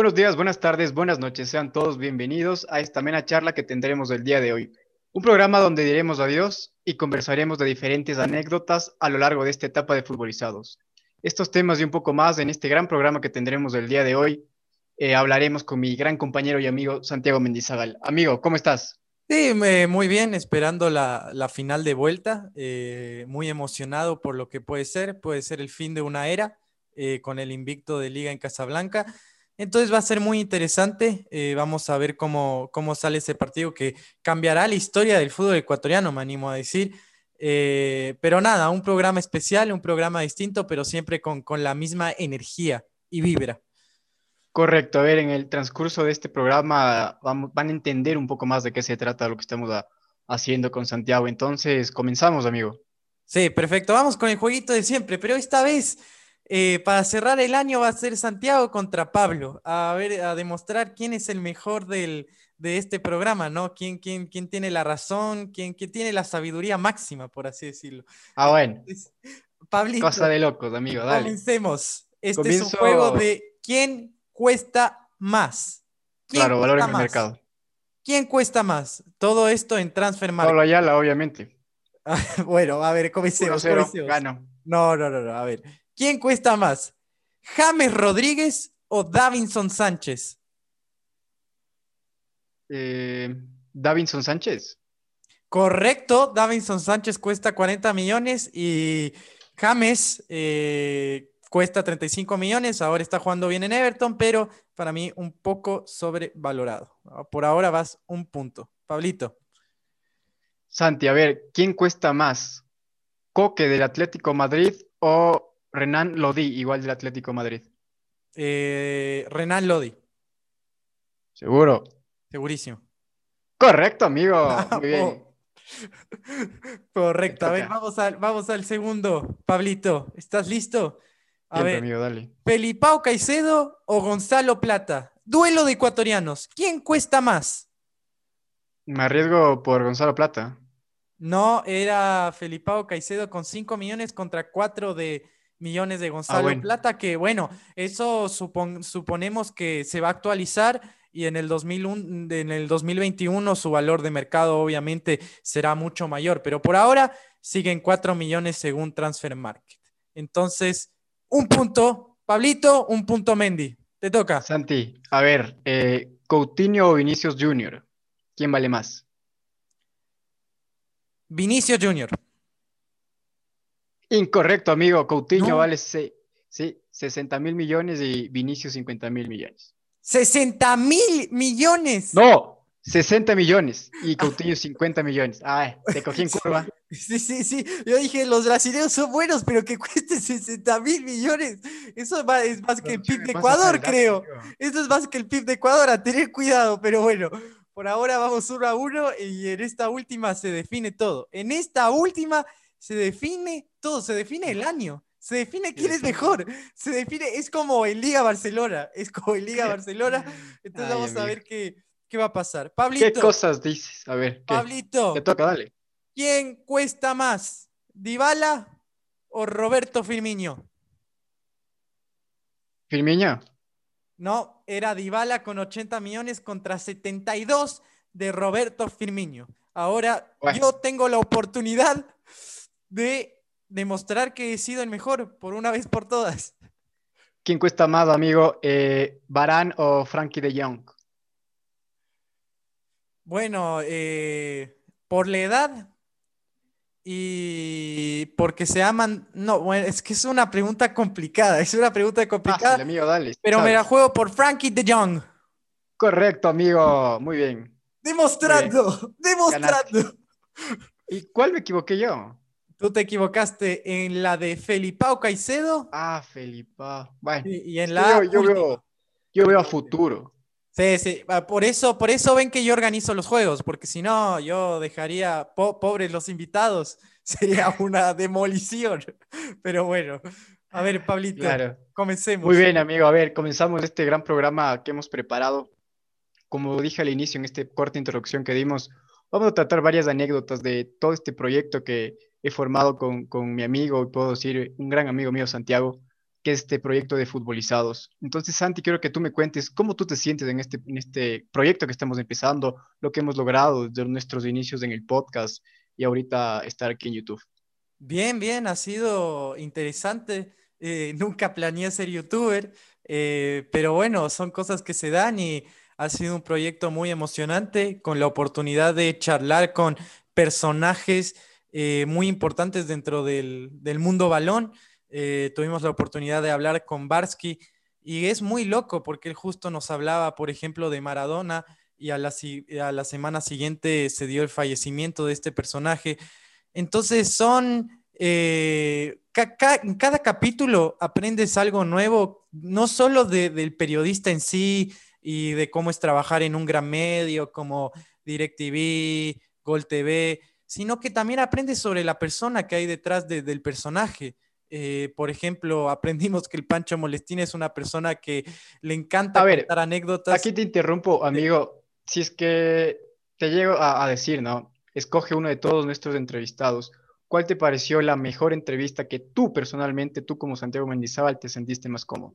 Buenos días, buenas tardes, buenas noches. Sean todos bienvenidos a esta amena charla que tendremos el día de hoy. Un programa donde diremos adiós y conversaremos de diferentes anécdotas a lo largo de esta etapa de futbolizados. Estos temas y un poco más en este gran programa que tendremos el día de hoy, eh, hablaremos con mi gran compañero y amigo Santiago Mendizagal. Amigo, ¿cómo estás? Sí, muy bien, esperando la, la final de vuelta, eh, muy emocionado por lo que puede ser, puede ser el fin de una era eh, con el invicto de liga en Casablanca entonces va a ser muy interesante. Eh, vamos a ver cómo, cómo sale ese partido que cambiará la historia del fútbol ecuatoriano, me animo a decir. Eh, pero nada, un programa especial, un programa distinto, pero siempre con, con la misma energía y vibra. Correcto, a ver, en el transcurso de este programa vamos, van a entender un poco más de qué se trata lo que estamos haciendo con Santiago. Entonces, comenzamos, amigo. Sí, perfecto. Vamos con el jueguito de siempre, pero esta vez eh, para cerrar el año va a ser Santiago contra Pablo, a ver, a demostrar quién es el mejor del, de este programa, ¿no? ¿Quién, quién, quién tiene la razón, quién, quién, tiene la sabiduría máxima, por así decirlo. Ah, bueno. Pablito. Cosa de locos, amigo, dale. Comencemos. Este es un juego de quién cuesta más. claro, valor en el mercado. ¿Quién cuesta más? Todo esto en Transfer Market. Pablo Ayala, obviamente. bueno, a ver, comencemos. Gano. No, no, no, no, a ver. ¿Quién cuesta más? ¿James Rodríguez o Davinson Sánchez? Eh, Davinson Sánchez. Correcto, Davinson Sánchez cuesta 40 millones y James eh, cuesta 35 millones. Ahora está jugando bien en Everton, pero para mí un poco sobrevalorado. Por ahora vas un punto. Pablito. Santi, a ver, ¿quién cuesta más? ¿Coque del Atlético Madrid o Renan Lodi, igual del Atlético Madrid. Eh, Renan Lodi. ¿Seguro? Segurísimo. Correcto, amigo. Muy bien. Correcto. A ver, vamos al, vamos al segundo. Pablito, ¿estás listo? A ver, amigo, dale. ¿Felipao Caicedo o Gonzalo Plata? Duelo de ecuatorianos. ¿Quién cuesta más? Me arriesgo por Gonzalo Plata. No, era Felipao Caicedo con 5 millones contra 4 de millones de ah, Gonzalo Plata, que bueno, eso suponemos que se va a actualizar y en el, 2001, en el 2021 su valor de mercado obviamente será mucho mayor, pero por ahora siguen 4 millones según Transfer Market. Entonces, un punto, Pablito, un punto Mendy. Te toca. Santi, a ver, eh, Coutinho o Vinicius Junior, ¿quién vale más? Vinicius Junior. Incorrecto, amigo. Coutinho vale sí, 60 mil millones y Vinicius 50 mil millones. ¿60 mil millones? No, 60 millones y Coutinho 50 millones. Ay, te cogí en curva. Sí, sí, sí. Yo dije, los brasileños son buenos, pero que cueste 60 mil millones. Eso es más, que el PIB de Ecuador, creo. Eso es más que el PIB de Ecuador, a tener cuidado, pero bueno. Por ahora vamos uno a uno y en esta última se define todo. En esta última se define todo, se define el año, se define quién es mejor, se define, es como en Liga Barcelona, es como en Liga Barcelona, entonces vamos a ver qué, qué, va a pasar. Pablito. ¿Qué cosas dices? A ver. Pablito. Te toca, dale. ¿Quién cuesta más, Dybala o Roberto Firmino? ¿Firmino? No, era Dybala con 80 millones contra 72 de Roberto Firmino. Ahora yo tengo la oportunidad de demostrar que he sido el mejor por una vez por todas. ¿Quién cuesta más, amigo? Eh, ¿Barán o Frankie de Jong? Bueno, eh, por la edad y porque se aman. No, bueno, es que es una pregunta complicada. Es una pregunta complicada. amigo, dale. Pero me la juego por Frankie de Jong. Correcto, amigo. Muy bien. Demostrando, demostrando. ¿Y cuál me equivoqué yo? Tú te equivocaste en la de Felipao Caicedo. Ah, Felipao. Bueno, y, en la. Yo, veo, a futuro. Sí, sí. Ah, por eso, por eso ven que yo organizo los juegos, porque si no, yo dejaría pobres los invitados. Sería una demolición. Pero bueno. A ver, Pablito, comencemos. Muy bien, amigo. A ver, comenzamos este gran programa que hemos preparado. Como dije al inicio en esta corta introducción que dimos, vamos a tratar varias anécdotas de todo este proyecto que he formado con, con mi amigo, y puedo decir un gran amigo mío, Santiago, que es este proyecto de futbolizados. Entonces, Santi, quiero que tú me cuentes cómo tú te sientes en este, en este proyecto que estamos empezando, lo que hemos logrado desde nuestros inicios en el podcast y ahorita estar aquí en YouTube. Bien, bien, ha sido interesante. Eh, nunca planeé ser youtuber, eh, pero bueno, son cosas que se dan y ha sido un proyecto muy emocionante con la oportunidad de charlar con personajes eh, muy importantes dentro del, del mundo balón. tuvimos la oportunidad de hablar con Barsky y es muy loco porque él justo nos hablaba, por ejemplo, de Maradona y a la, a la semana siguiente se dio el fallecimiento de este personaje. Entonces son eh, en cada capítulo aprendes algo nuevo, no solo del periodista en sí y de cómo es trabajar en un gran medio como DirecTV, Gol TV, sino que también aprendes sobre la persona que hay detrás del personaje. Eh, por ejemplo, aprendimos que el Pancho Molestina es una persona que le encanta contar anécdotas. Aquí te interrumpo, amigo. Si es que te llego a decir, ¿no? Escoge uno de todos nuestros entrevistados ¿cuál te pareció la mejor entrevista que tú personalmente, tú como Santiago Mendizábal, te sentiste más cómodo?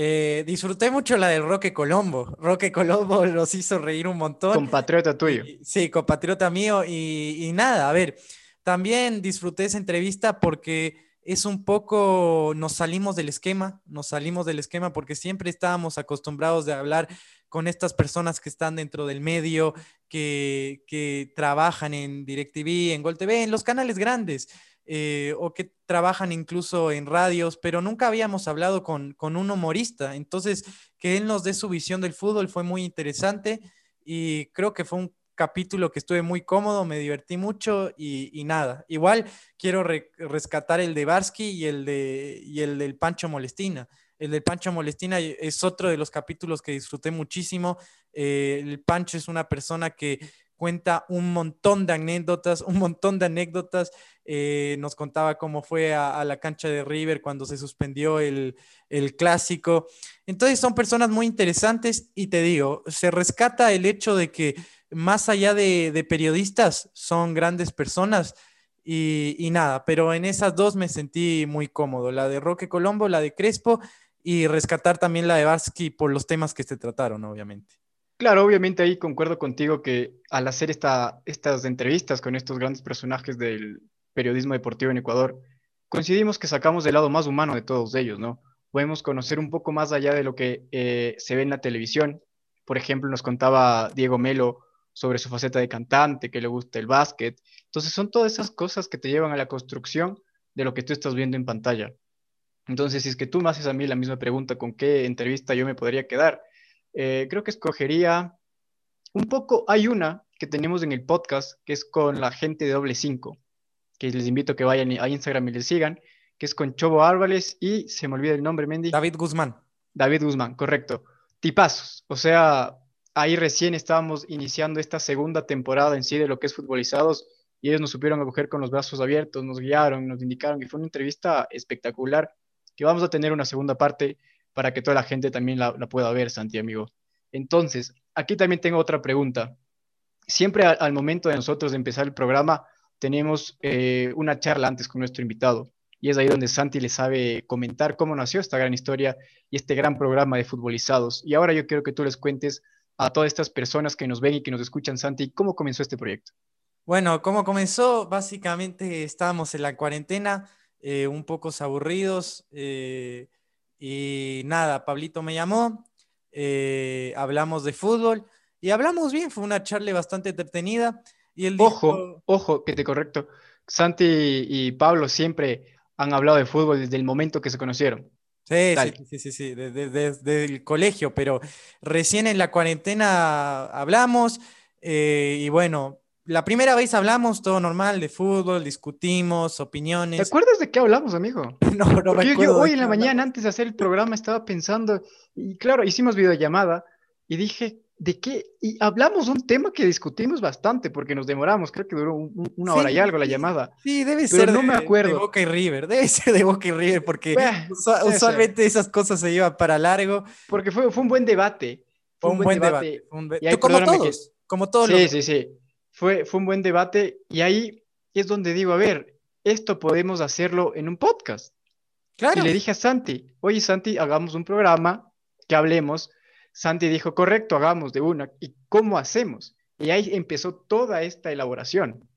Eh, disfruté mucho la de Roque Colombo. Roque Colombo nos hizo reír un montón. Compatriota tuyo. sí, compatriota mío. Y, nada, a ver, también disfruté esa entrevista porque es un poco, nos salimos del esquema, nos salimos del esquema porque siempre estábamos acostumbrados de hablar con estas personas que están dentro del medio, que, que trabajan en DirecTV, en Gol TV, en los canales grandes, eh, o que trabajan incluso en radios, pero nunca habíamos hablado con, con un humorista. Entonces, que él nos dé su visión del fútbol fue muy interesante y creo que fue un capítulo que estuve muy cómodo, me divertí mucho y, nada. Igual quiero rescatar el de Barsky y el, de, y el del Pancho Molestina. El del Pancho Molestina es otro de los capítulos que disfruté muchísimo. Eh, el Pancho es una persona que cuenta un montón de anécdotas, un montón de anécdotas. Eh, nos contaba cómo fue a, la cancha de River cuando se suspendió el, clásico. Entonces son personas muy interesantes y te digo, se rescata el hecho de que más allá de, periodistas, son grandes personas. Y, y, nada, pero en esas dos me sentí muy cómodo, la de Roque Colombo, la de Crespo y rescatar también la de Barsky por los temas que se trataron, obviamente. Claro, obviamente ahí concuerdo contigo que al hacer esta, estas entrevistas con estos grandes personajes del periodismo deportivo en Ecuador, coincidimos que sacamos del lado más humano de todos ellos, ¿no? Podemos conocer un poco más allá de lo que eh, se ve en la televisión. Por ejemplo, nos contaba Diego Melo sobre su faceta de cantante, que le gusta el básquet. Entonces son todas esas cosas que te llevan a la construcción de lo que tú estás viendo en pantalla. Entonces, si es que tú me haces a mí la misma pregunta, ¿con qué entrevista yo me podría quedar? Eh, creo que escogería un poco, hay una que tenemos en el podcast, que es con la gente de Doble 5, que les invito a que vayan a Instagram y les sigan, que es con Chobo Árboles y se me olvida el nombre, Mendy. David Guzmán. David Guzmán, correcto. Tipazos, o sea, ahí recién estábamos iniciando esta segunda temporada en sí de lo que es futbolizados y ellos nos supieron acoger con los brazos abiertos, nos guiaron, nos indicaron y fue una entrevista espectacular que vamos a tener una segunda parte para que toda la gente también la, pueda ver, Santi, amigo. Entonces, aquí también tengo otra pregunta. Siempre al, momento de nosotros empezar el programa, tenemos eh, una charla antes con nuestro invitado. Y es ahí donde Santi le sabe comentar cómo nació esta gran historia y este gran programa de futbolizados. Y ahora yo quiero que tú les cuentes a todas estas personas que nos ven y que nos escuchan, Santi, cómo comenzó este proyecto. Bueno, cómo comenzó, básicamente estábamos en la cuarentena, eh, un poco aburridos. Eh, y nada, Pablito me llamó, eh, hablamos de fútbol y hablamos bien, fue una charla bastante entretenida. Y el ojo, ojo, que te correcto. Santi y Pablo siempre han hablado de fútbol desde el momento que se conocieron. Sí, sí, sí, sí, desde, el colegio, pero recién en la cuarentena hablamos y bueno, la primera vez hablamos todo normal de fútbol, discutimos, opiniones. ¿Te acuerdas de qué hablamos, amigo? no, no me acuerdo. Yo, hoy en la mañana, antes de hacer el programa, estaba pensando, y claro, hicimos videollamada, y dije, ¿de qué? Y hablamos un tema que discutimos bastante, porque nos demoramos, creo que duró una hora y algo la llamada. Sí, debe ser no de, me acuerdo. de Boca y River, debe ser de Boca y River, porque usualmente esas cosas se llevan para largo. Porque fue, fue un buen debate. Fue un, buen debate. como todos, como todos. Sí, sí, sí fue, fue un buen debate y ahí es donde digo, a ver, esto podemos hacerlo en un podcast. Y le dije a Santi, oye Santi, hagamos un programa, que hablemos. Santi dijo, correcto, hagamos de una. ¿Y cómo hacemos? Y ahí empezó toda esta elaboración.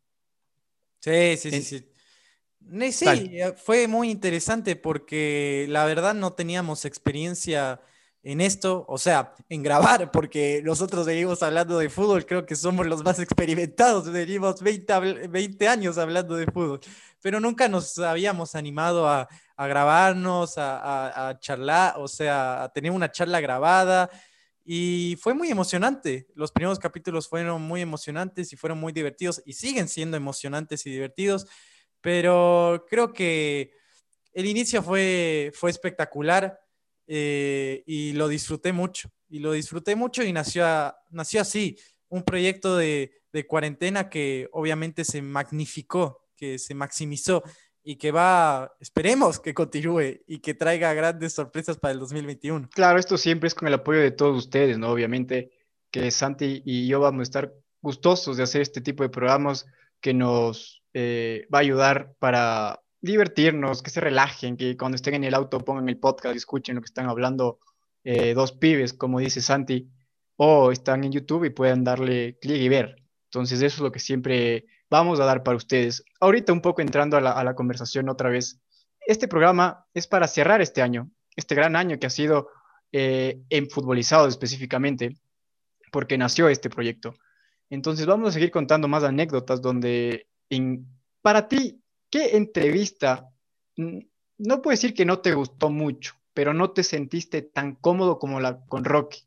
Sí, sí, sí, sí. Sí, fue muy interesante porque la verdad no teníamos experiencia en esto, o sea, en grabar, porque nosotros venimos hablando de fútbol, creo que somos los más experimentados, venimos 20, 20 años hablando de fútbol, pero nunca nos habíamos animado a, a grabarnos, a, a, charlar, o sea, a tener una charla grabada. Y fue muy emocionante. Los primeros capítulos fueron muy emocionantes y fueron muy divertidos y siguen siendo emocionantes y divertidos. Pero creo que el inicio fue, fue espectacular eh, y lo disfruté mucho. Y lo disfruté mucho y nació, nació así, un proyecto de, de cuarentena que obviamente se magnificó, que se maximizó y que va, esperemos que continúe y que traiga grandes sorpresas para el 2021. Claro, esto siempre es con el apoyo de todos ustedes, ¿no? Obviamente que Santi y yo vamos a estar gustosos de hacer este tipo de programas que nos eh, va a ayudar para divertirnos, que se relajen, que cuando estén en el auto pongan el podcast y escuchen lo que están hablando eh, dos pibes, como dice Santi, o están en YouTube y puedan darle clic y ver. Entonces eso es lo que siempre vamos a dar para ustedes. Ahorita un poco entrando a la, conversación otra vez. Este programa es para cerrar este año, este gran año que ha sido eh, en futbolizado específicamente, porque nació este proyecto. Entonces vamos a seguir contando más anécdotas donde, para ti, ¿qué entrevista? No puedo decir que no te gustó mucho, pero no te sentiste tan cómodo como la con Rocky.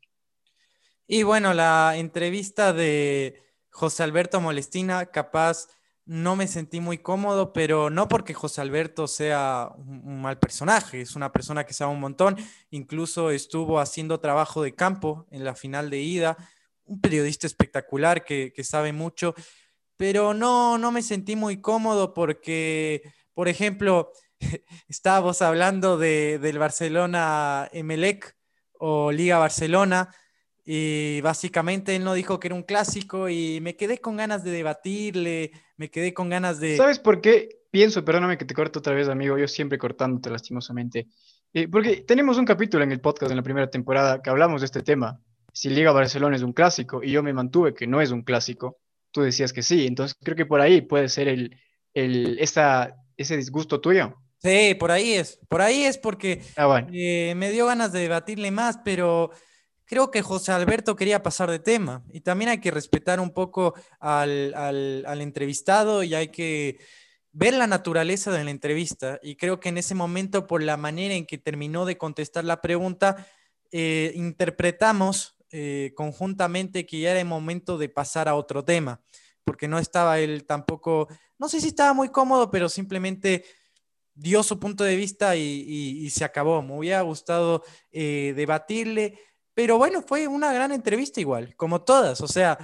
Y bueno, la entrevista de José Alberto Molestina, capaz no me sentí muy cómodo, pero no porque José Alberto sea un, mal personaje, es una persona que sabe un montón, incluso estuvo haciendo trabajo de campo en la final de ida, un periodista espectacular que, sabe mucho, pero no, no me sentí muy cómodo porque, por ejemplo, estábamos hablando de, del Barcelona Emelec o Liga Barcelona, y básicamente él no dijo que era un clásico y me quedé con ganas de debatirle, me quedé con ganas de... ¿Sabes por qué? Pienso, perdóname que te corto otra vez, amigo, yo siempre cortándote lastimosamente. Eh, porque tenemos un capítulo en el podcast en la primera temporada que hablamos de este tema. Si Liga Barcelona es un clásico y yo me mantuve que no es un clásico, tú decías que sí. Entonces creo que por ahí puede ser el, el, esa, ese disgusto tuyo. Sí, por ahí es. Por ahí es porque ah, eh, me dio ganas de debatirle más, pero creo que José Alberto quería pasar de tema y también hay que respetar un poco al, entrevistado y hay que ver la naturaleza de la entrevista y creo que en ese momento por la manera en que terminó de contestar la pregunta, eh, interpretamos eh, conjuntamente que ya era el momento de pasar a otro tema, porque no estaba él tampoco, no sé si estaba muy cómodo, pero simplemente dio su punto de vista y, se acabó. Me hubiera gustado eh, debatirle pero bueno, fue una gran entrevista igual, como todas. O sea,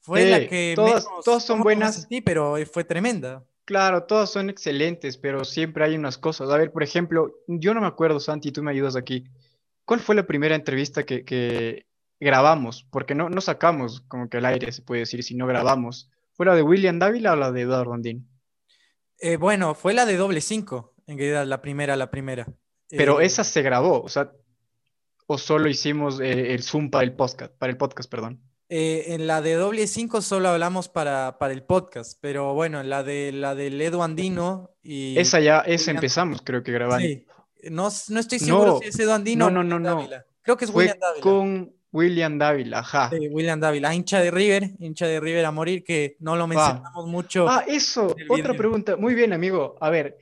fue la que. Todas, son buenas. Sí, pero fue tremenda. Claro, todas son excelentes, pero siempre hay unas cosas. A ver, por ejemplo, yo no me acuerdo, Santi, tú me ayudas aquí. ¿Cuál fue la primera entrevista que, grabamos? Porque no, no sacamos como que al aire, se puede decir, si no grabamos. ¿Fue la de William Dávila o la de Eduardo Andín? Eh, bueno, fue la de doble cinco, en realidad, la primera, la primera. Pero eh, esa se grabó, o sea, o solo hicimos eh, el Zoom para el podcast, para el podcast, perdón? En la de doble 5 solo hablamos para, para, el podcast, pero bueno, en la de la del Edu Andino y. Esa ya, esa empezamos, creo que grabar. Sí. No, no estoy seguro si es Edu Andino. No, no, no, no. Creo que es William Dávila. Con William Dávila, ajá. Sí, William Dávila, hincha de River, hincha de River a morir, que no lo mencionamos mucho. Ah, eso, otra pregunta. Muy bien, amigo. A ver,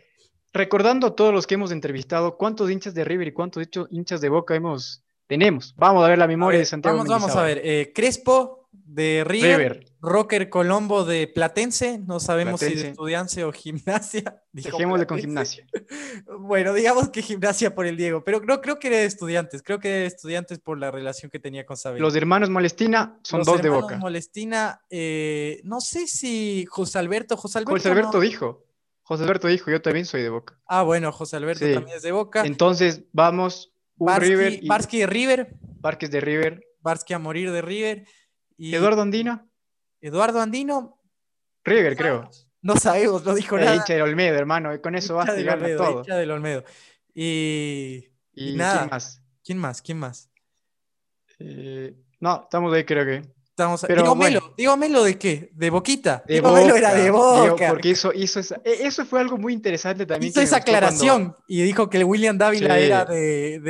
recordando a todos los que hemos entrevistado, ¿cuántos hinchas de River y cuántos hinchas de Boca hemos tenemos? Vamos a ver la memoria de Santiago. Vamos, vamos a ver. Eh, Crespo de River, Rocker Colombo de Platense, no sabemos si de estudiante o gimnasia. Dejémosle con gimnasia. bueno, digamos que gimnasia por el Diego, pero no creo que era de estudiantes, creo que era de estudiantes por la relación que tenía con Sabel. Los hermanos Molestina son dos de Boca. Molestina, eh, no sé si José Alberto, José Alberto. José Alberto dijo. José Alberto dijo, yo también soy de Boca. Ah, bueno, José Alberto también es de Boca. Entonces, vamos, Barsky, River Barsky de River. Barques de River. Barsky a morir de River. Y ¿Eduardo Andino? Eduardo Andino. River, creo. No sabemos, no dicho nada. Hincha del Olmedo, hermano, con eso vas a llegar todo. Hincha del Olmedo. Y, nada. ¿Quién más? ¿Quién más? ¿Quién más? Eh, no, estamos ahí, creo que. Estamos, Pero, digo, Melo, de qué? ¿De Boquita? De Melo era de Boca. porque hizo, hizo esa, e, eso fue algo muy interesante también. Hizo esa aclaración y dijo que William Dávila era de,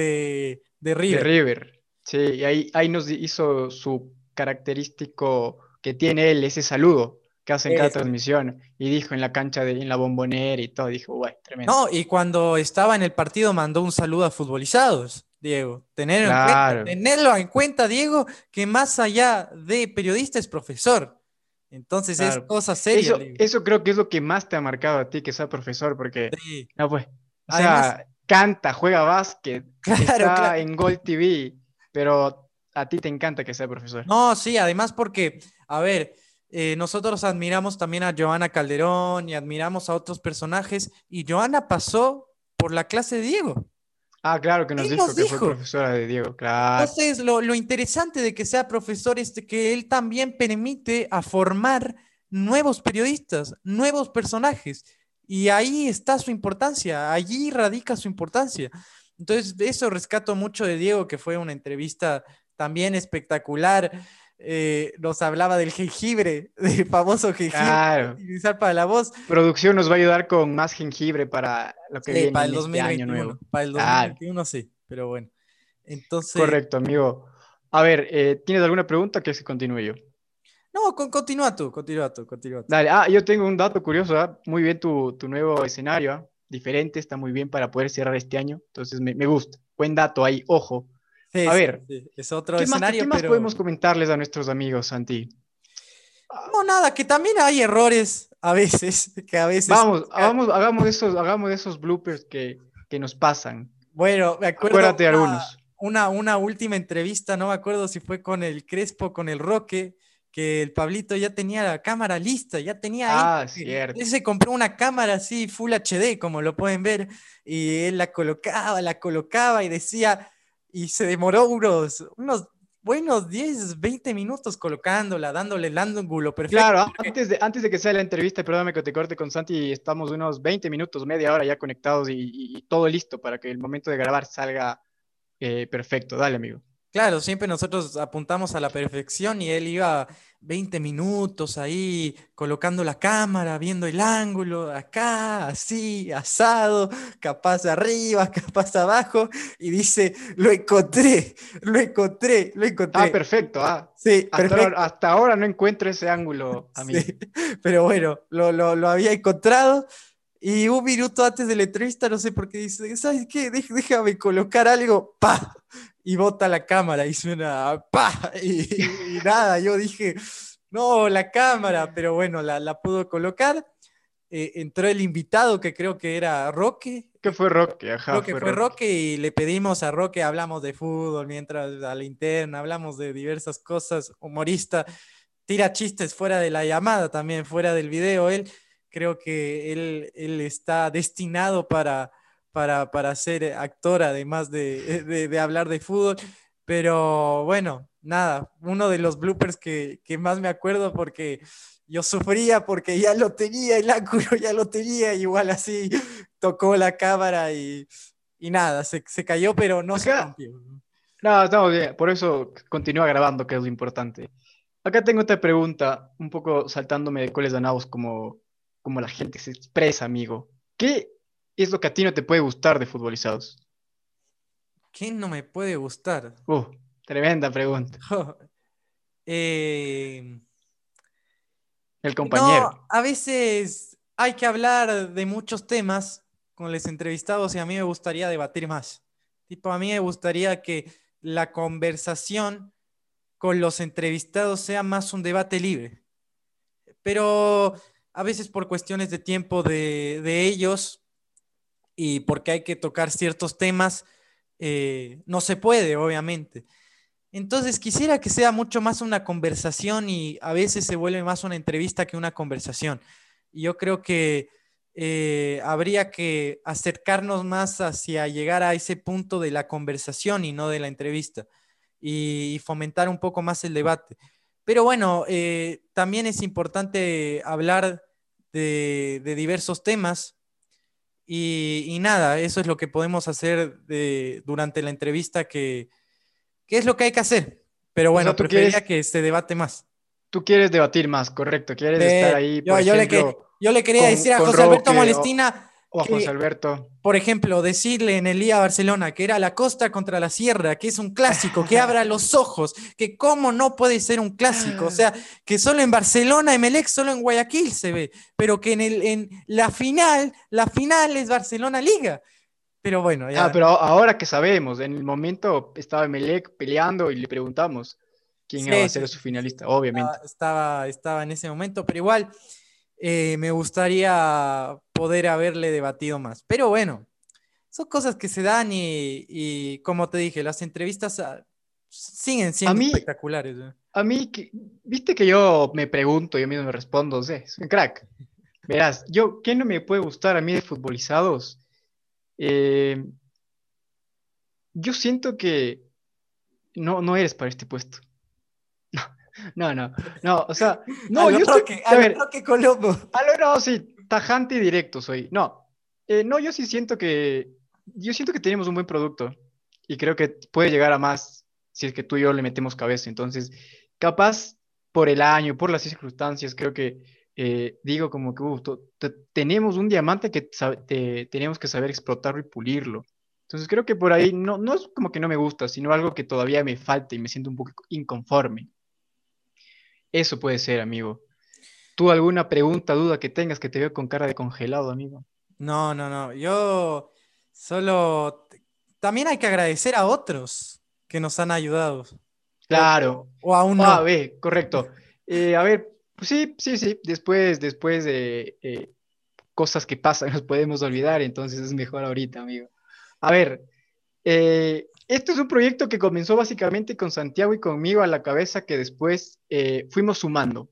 de, River. De River. Sí, y ahí, ahí nos hizo su característico que tiene él, ese saludo que hace en cada transmisión. Y dijo en la cancha, de, en la bombonera y todo, dijo, guay, tremendo. No, y cuando estaba en el partido mandó un saludo a futbolizados. Diego. Tenerlo, en cuenta, tenerlo en cuenta, Diego, que más allá de periodista es profesor. Entonces es cosa seria. Eso, creo que es lo que más te ha marcado a ti, que sea profesor, porque no pues, o sea, canta, juega básquet, está en Gold TV, pero a ti te encanta que sea profesor. No, sí, además porque, a ver, eh, nosotros admiramos también a Joana Calderón y admiramos a otros personajes, y Joana pasó por la clase de Diego. Ah, claro, que nos, dijo, que fue profesora de Diego, claro. Entonces, lo, lo, interesante de que sea profesor es que él también permite a formar nuevos periodistas, nuevos personajes. Y ahí está su importancia, allí radica su importancia. Entonces, eso rescato mucho de Diego, que fue una entrevista también espectacular. Eh, nos hablaba del jengibre, del famoso jengibre utilizar para la voz. Producción nos va a ayudar con más jengibre para lo que viene para el 2021, este año nuevo. Para el 2021 sí, pero bueno. Entonces... Correcto, amigo. A ver, eh, ¿tienes alguna pregunta que se continúe yo? No, continúa tú, continúa tú, continúa tú. Dale, ah, yo tengo un dato curioso, ¿ah? muy bien tu, tu nuevo escenario, ¿ah? diferente, está muy bien para poder cerrar este año, entonces me, me gusta. Buen dato ahí, ojo a ver, es otro ¿qué escenario. Más, ¿Qué más podemos comentarles a nuestros amigos, Santi? No, nada, que también hay errores a veces, que a veces... Vamos, hagamos, hagamos, esos, hagamos esos bloopers que, que nos pasan. Bueno, me acuerdo... Acuérdate de algunos. Una, una última entrevista, no me acuerdo si fue con el Crespo, con el Roque, que el Pablito ya tenía la cámara lista, ya tenía... Ah, cierto. Él se compró una cámara así, Full HD, como lo pueden ver, y él la colocaba, la colocaba y decía y se demoró unos, unos buenos 10, 20 minutos colocándola, dándole el ángulo perfecto. Claro, antes, de, antes de que sea la entrevista, perdóname que te corte con Santi, estamos unos 20 minutos, media hora ya conectados y, todo listo para que el momento de grabar salga eh, perfecto. Dale, amigo. Claro, siempre nosotros apuntamos a la perfección y él iba 20 minutos ahí colocando la cámara, viendo el ángulo, acá, así, asado, capaz arriba, capaz abajo, y dice, lo encontré, lo encontré, lo encontré. Ah, perfecto, ah. Sí, hasta, Ahora, no encuentro ese ángulo, a mí. pero bueno, lo, lo, lo había encontrado. Y un minuto antes de la entrevista, no sé por qué dice, ¿sabes qué? Déjame colocar algo, pa, y bota la cámara y suena ¡pa! Y, nada, yo dije, no, la cámara, pero bueno, la, la pudo colocar. Eh, entró el invitado que creo que era Roque. ¿Qué fue Roque? Ajá, fue, Roque. y le pedimos a Roque, hablamos de fútbol mientras a la interna, hablamos de diversas cosas, humorista, tira chistes fuera de la llamada también, fuera del video. Él creo que él, él está destinado para para, para ser actor, además de, de, hablar de fútbol. Pero bueno, nada, uno de los bloopers que, que, más me acuerdo porque yo sufría porque ya lo tenía, el ángulo ya lo tenía, igual así tocó la cámara y, y nada, se, se, cayó, pero no se rompió. No, estamos bien, por eso continúa grabando, que es lo importante. Acá tengo otra pregunta, un poco saltándome de cuáles ganados como, como la gente se expresa, amigo. ¿Qué es lo que a ti no te puede gustar de futbolizados? ¿Qué no me puede gustar? Uh, tremenda pregunta. Eh, El compañero. a veces hay que hablar de muchos temas con los entrevistados y a mí me gustaría debatir más. Tipo, a mí me gustaría que la conversación con los entrevistados sea más un debate libre. Pero a veces por cuestiones de tiempo de, de ellos, y porque hay que tocar ciertos temas, eh, no se puede, obviamente. Entonces quisiera que sea mucho más una conversación y a veces se vuelve más una entrevista que una conversación. Y yo creo que eh, habría que acercarnos más hacia llegar a ese punto de la conversación y no de la entrevista y, fomentar un poco más el debate. Pero bueno, eh, también es importante hablar de diversos temas Y, nada, eso es lo que podemos hacer durante la entrevista, que, es lo que hay que hacer. Pero bueno, preferiría que se debate más. Tú quieres debatir más, correcto. Quieres estar ahí. Por yo, ejemplo, yo, le, quería decir a José Alberto Molestina. O, a José Alberto. Por ejemplo, decirle en el día Barcelona que era la costa contra la sierra, que es un clásico, que abra los ojos, que cómo no puede ser un clásico. O sea, que solo en Barcelona, Emelec, solo en Guayaquil se ve, pero que en, el, en la final, la final es Barcelona Liga. Pero bueno, ya. Ah, pero ahora que sabemos, en el momento estaba Emelec peleando y le preguntamos quién iba a ser su finalista, obviamente. Estaba, estaba en ese momento, pero igual eh, me gustaría poder haberle debatido más. Pero bueno, son cosas que se dan y, como te dije, las entrevistas ah, siguen siendo espectaculares. ¿eh? A mí, viste que yo me pregunto, yo mismo me respondo, sé, soy un crack. Verás, yo, ¿qué no me puede gustar a mí de futbolizados? Eh, yo siento que no, no eres para este puesto. No, no, no, o sea, no, yo estoy, a, ver, que Colombo. A no, sí, tajante y directo soy. No, eh, no, yo sí siento que, yo siento que tenemos un buen producto y creo que puede llegar a más si es que tú y yo le metemos cabeza. Entonces, capaz por el año, por las circunstancias, creo que eh, digo como que uh, tenemos un diamante que tenemos que saber explotarlo y pulirlo. Entonces creo que por ahí no, no es como que no me gusta, sino algo que todavía me falta y me siento un poco inconforme. Eso puede ser, amigo. ¿Tú alguna pregunta, duda que tengas que te veo con cara de congelado, amigo? No, no, no. Yo solo... También hay que agradecer a otros que nos han ayudado. Claro. O, a uno. Ah, correcto. Eh, a ver, pues sí, sí, sí. Después, después de eh, cosas que pasan, nos podemos olvidar, entonces es mejor ahorita, amigo. A ver, eh, este es un proyecto que comenzó básicamente con Santiago y conmigo a la cabeza que después eh, fuimos sumando.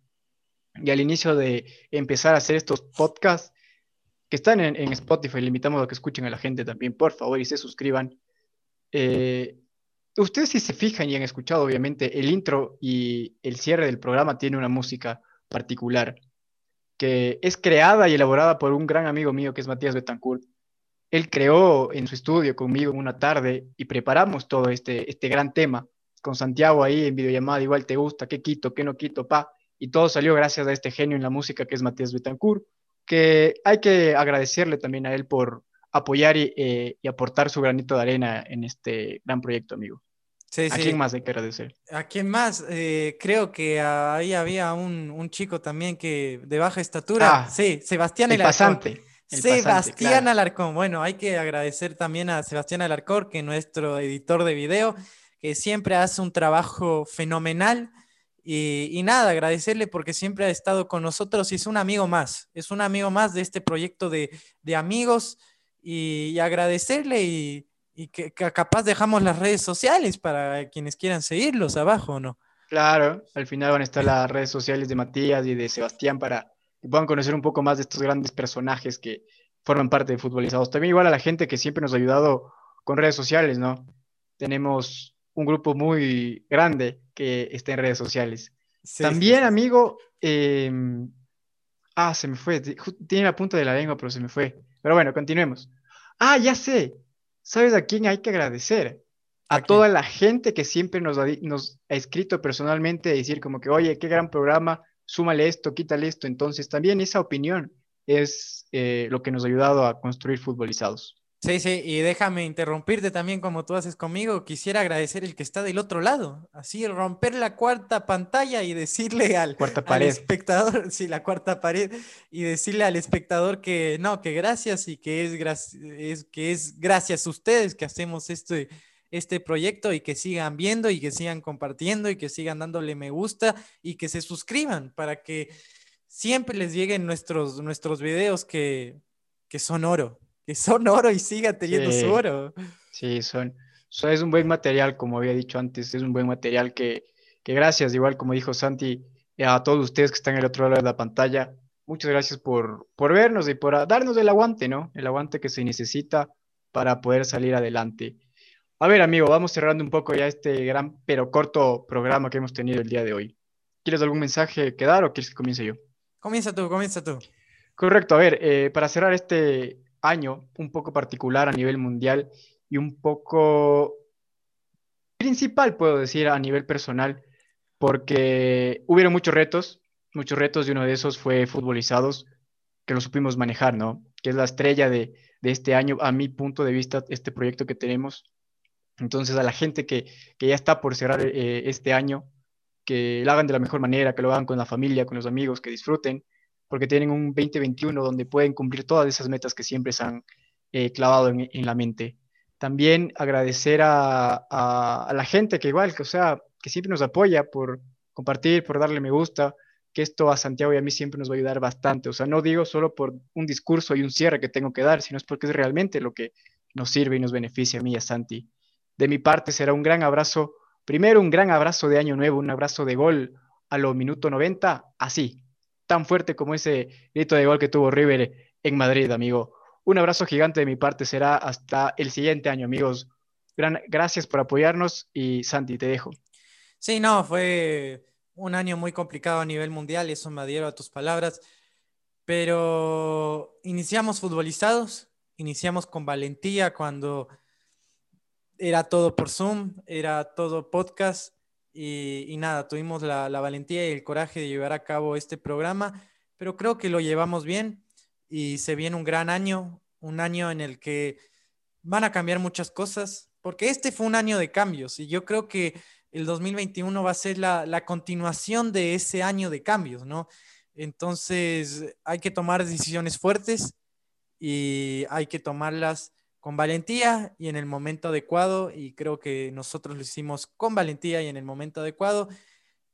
Y al inicio de empezar a hacer estos podcasts que están en, Spotify, le invitamos a que escuchen a la gente también, por favor, y se suscriban. Eh, ustedes si se fijan y han escuchado, obviamente, el intro y el cierre del programa tiene una música particular que es creada y elaborada por un gran amigo mío que es Matías Betancourt él creó en su estudio conmigo una tarde y preparamos todo este, este gran tema con Santiago ahí en videollamada, igual te gusta, qué quito, qué no quito, pa. Y todo salió gracias a este genio en la música que es Matías Betancourt, que hay que agradecerle también a él por apoyar y, eh, aportar su granito de arena en este gran proyecto, amigo. Sí, ¿A quién más hay que agradecer? ¿A quién más? Eh, creo que ahí había un, chico también que de baja estatura. Ah, sí, Sebastián el, el pasante. Sebastián Alarcón. Bueno, hay que agradecer también a Sebastián Alarcón, que es nuestro editor de video, que siempre hace un trabajo fenomenal. Y, nada, agradecerle porque siempre ha estado con nosotros y es un amigo más, es un amigo más de este proyecto de, amigos y, agradecerle y, que, capaz dejamos las redes sociales para quienes quieran seguirlos abajo, ¿no? Claro, al final van a estar las redes sociales de Matías y de Sebastián para y puedan conocer un poco más de estos grandes personajes que forman parte de Futbolizados. También igual a la gente que siempre nos ha ayudado con redes sociales, ¿no? Tenemos un grupo muy grande que está en redes sociales. También, amigo, em, ah, se me fue, tiene la punta de la lengua, pero se me fue. Pero bueno, continuemos. Ah, ya sé. ¿Sabes a quién hay que agradecer? A, toda la gente que siempre nos nos ha escrito personalmente, decir como que, oye, qué gran programa, súmale esto, quítale esto. Entonces, también esa opinión es eh, lo que nos ha ayudado a construir futbolizados. Sí, sí, y déjame interrumpirte también como tú haces conmigo. Quisiera agradecer el que está del otro lado, así romper la cuarta pantalla y decirle al, espectador, sí, la cuarta pared, y decirle al espectador que no, que gracias y que es, es, que es gracias a ustedes que hacemos este, este proyecto y que sigan viendo y que sigan compartiendo y que sigan dándole me gusta y que se suscriban para que siempre les lleguen nuestros, nuestros videos que, son oro, que son oro y sigan teniendo su oro. Sí, son, es un buen material, como había dicho antes, es un buen material que, que gracias, igual como dijo Santi, a todos ustedes que están en el otro lado de la pantalla, muchas gracias por, por vernos y por darnos el aguante, ¿no? El aguante que se necesita para poder salir adelante. A ver, amigo, vamos cerrando un poco ya este gran pero corto programa que hemos tenido el día de hoy. ¿Quieres algún mensaje que dar o quieres que comience yo? Comienza tú, comienza tú. Correcto, a ver, eh, para cerrar este año un poco particular a nivel mundial y un poco principal, puedo decir, a nivel personal, porque hubieron muchos retos, muchos retos y uno de esos fue futbolizados, que lo supimos manejar, ¿no? Que es la estrella de, este año, a mi punto de vista, este proyecto que tenemos. Entonces, a la gente que, ya está por cerrar eh, este año, que lo hagan de la mejor manera, que lo hagan con la familia, con los amigos, que disfruten, porque tienen un 2021 donde pueden cumplir todas esas metas que siempre se han eh, clavado en, la mente. También agradecer a, la gente que igual, que, o sea, que siempre nos apoya por compartir, por darle me gusta, que esto a Santiago y a mí siempre nos va a ayudar bastante. O sea, no digo solo por un discurso y un cierre que tengo que dar, sino es porque es realmente lo que nos sirve y nos beneficia a mí y a Santi. De mi parte será un gran abrazo Primero, un gran abrazo de Año Nuevo, un abrazo de gol a los minuto 90, así, tan fuerte como ese grito de gol que tuvo River en Madrid, amigo. Un abrazo gigante de mi parte será hasta el siguiente año, amigos. Gran, gracias por apoyarnos y Santi, te dejo. Sí, no, fue un año muy complicado a nivel mundial y eso me adhiero a tus palabras, pero iniciamos futbolizados, iniciamos con valentía cuando era todo por Zoom, era todo podcast y, nada, tuvimos la, valentía y el coraje de llevar a cabo este programa, pero creo que lo llevamos bien y se viene un gran año, un año en el que van a cambiar muchas cosas, porque este fue un año de cambios y yo creo que el 2021 va a ser la, continuación de ese año de cambios, ¿no? Entonces hay que tomar decisiones fuertes y hay que tomarlas con valentía y en el momento adecuado, y creo que nosotros lo hicimos con valentía y en el momento adecuado,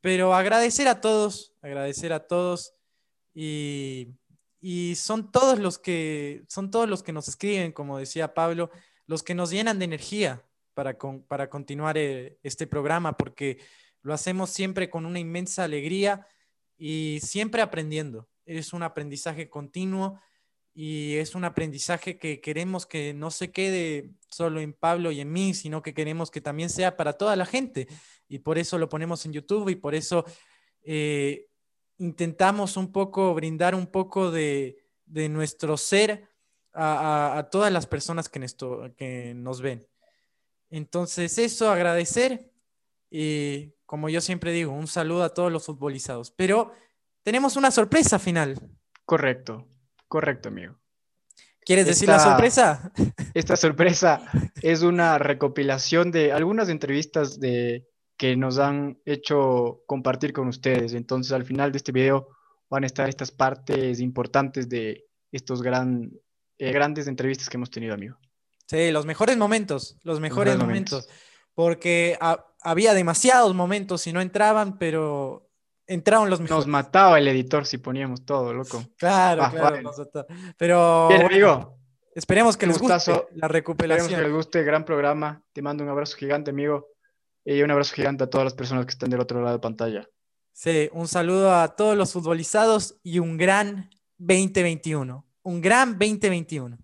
pero agradecer a todos, agradecer a todos, y, son todos los que son todos los que nos escriben, como decía Pablo, los que nos llenan de energía para, para continuar eh, este programa, porque lo hacemos siempre con una inmensa alegría y siempre aprendiendo. Es un aprendizaje continuo y es un aprendizaje que queremos que no se quede solo en Pablo y en mí, sino que queremos que también sea para toda la gente. Y por eso lo ponemos en YouTube y por eso eh, intentamos un poco brindar un poco de, nuestro ser a, todas las personas que, que nos ven. Entonces, eso, agradecer. Y como yo siempre digo, un saludo a todos los futbolizados. Pero tenemos una sorpresa final. Correcto. Correcto, amigo. ¿Quieres decir la sorpresa? Esta sorpresa es una recopilación de algunas entrevistas de, que nos han hecho compartir con ustedes. Entonces, al final de este video van a estar estas partes importantes de estos gran, eh, grandes entrevistas que hemos tenido, amigo. Sí, los mejores momentos, los mejores, momentos. Porque había demasiados momentos y no entraban, pero entraron los mejores. Nos mataba el editor si poníamos todo, loco. Claro, ah, claro. Pero Bien, amigo. Esperemos que les guste la recuperación. Esperemos que les guste, gran programa. Te mando un abrazo gigante, amigo. Y un abrazo gigante a todas las personas que están del otro lado de pantalla. Sí, un saludo a todos los futbolizados y un gran 2021. Un gran 2021.